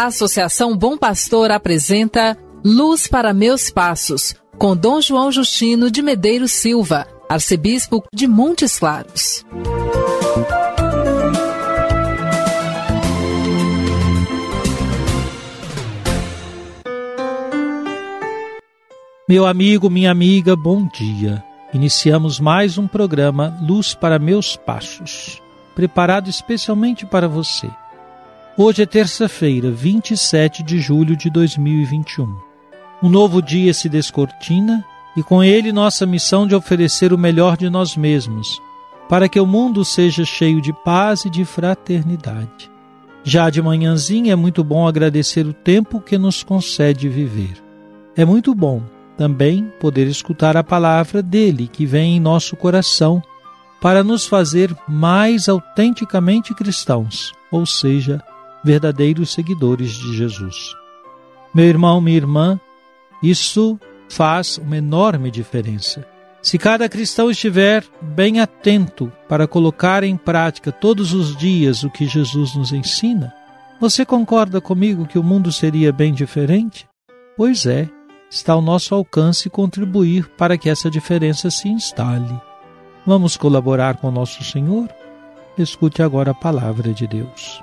A Associação Bom Pastor apresenta Luz para Meus Passos, com Dom João Justino de Medeiros Silva, arcebispo de Montes Claros. Meu amigo, minha amiga, bom dia. Iniciamos mais um programa Luz para Meus Passos, preparado especialmente para você. Hoje é terça-feira, 27 de julho de 2021. Um novo dia se descortina e com ele nossa missão de oferecer o melhor de nós mesmos, para que o mundo seja cheio de paz e de fraternidade. Já de manhãzinha é muito bom agradecer o tempo que nos concede viver. É muito bom também poder escutar a palavra dele que vem em nosso coração para nos fazer mais autenticamente cristãos, ou seja, verdadeiros seguidores de Jesus. Meu irmão, minha irmã, isso faz uma enorme diferença. Se cada cristão estiver bem atento para colocar em prática todos os dias o que Jesus nos ensina, você concorda comigo que o mundo seria bem diferente? Pois é, está ao nosso alcance contribuir para que essa diferença se instale. Vamos colaborar com nosso Senhor? Escute agora a palavra de Deus.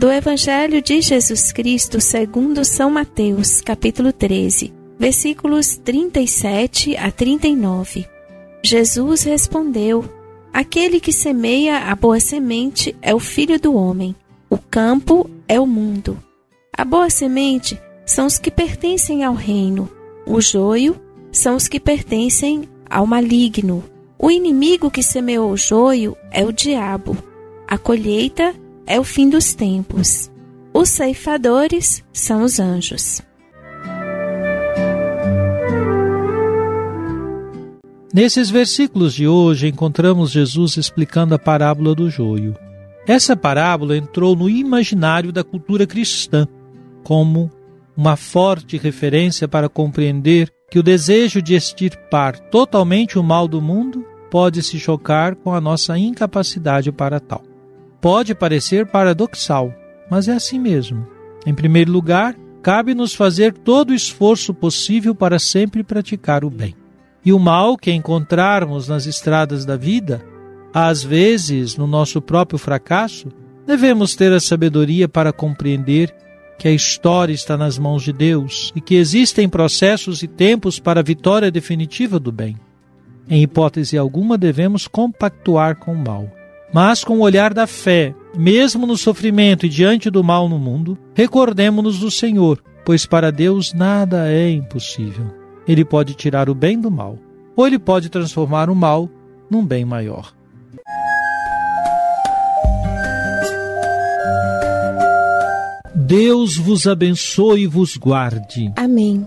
do Evangelho de Jesus Cristo segundo São Mateus, capítulo 13, versículos 37 a 39. Jesus respondeu: Aquele que semeia a boa semente é o filho do homem. O campo é o mundo. A boa semente são os que pertencem ao reino. O joio são os que pertencem ao maligno. O inimigo que semeou o joio é o diabo. A colheita é o fim dos tempos. Os ceifadores são os anjos. Nesses versículos de hoje encontramos Jesus explicando a parábola do joio. Essa parábola entrou no imaginário da cultura cristã como uma forte referência para compreender que o desejo de extirpar totalmente o mal do mundo pode se chocar com a nossa incapacidade para tal. Pode parecer paradoxal, mas é assim mesmo. Em primeiro lugar, cabe-nos fazer todo o esforço possível para sempre praticar o bem. E o mal que encontrarmos nas estradas da vida, às vezes no nosso próprio fracasso, devemos ter a sabedoria para compreender que a história está nas mãos de Deus e que existem processos e tempos para a vitória definitiva do bem. Em hipótese alguma, devemos compactuar com o mal mas com o olhar da fé, mesmo no sofrimento e diante do mal no mundo, recordemos-nos do Senhor, pois para Deus nada é impossível. Ele pode tirar o bem do mal, ou ele pode transformar o mal num bem maior. Deus vos abençoe e vos guarde. Amém.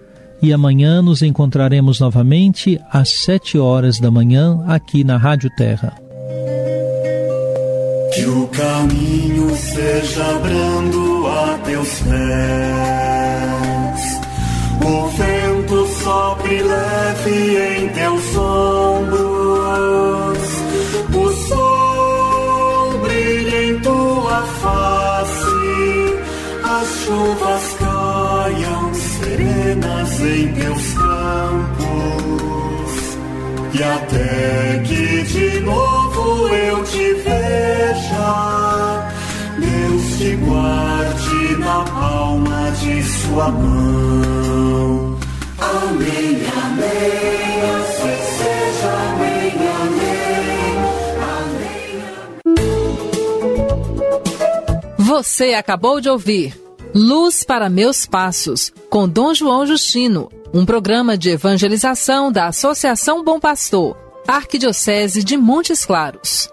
e amanhã nos encontraremos novamente às 7 horas da manhã aqui na Rádio Terra. Que o caminho seja brando a teus pés, o vento sopre leve em teus olhos. Campos, e até que de novo eu te veja, Deus te guarde na palma de sua mão. Amém, amém, assim seja, amém, amém. Você acabou de ouvir Luz para Meus Passos, com Dom João Justino, um programa de evangelização da Associação Bom Pastor, Arquidiocese de Montes Claros.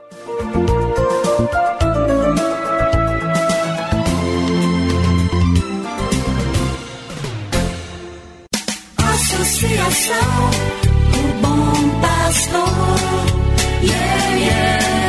Associação do Bom Pastor, yeah, yeah.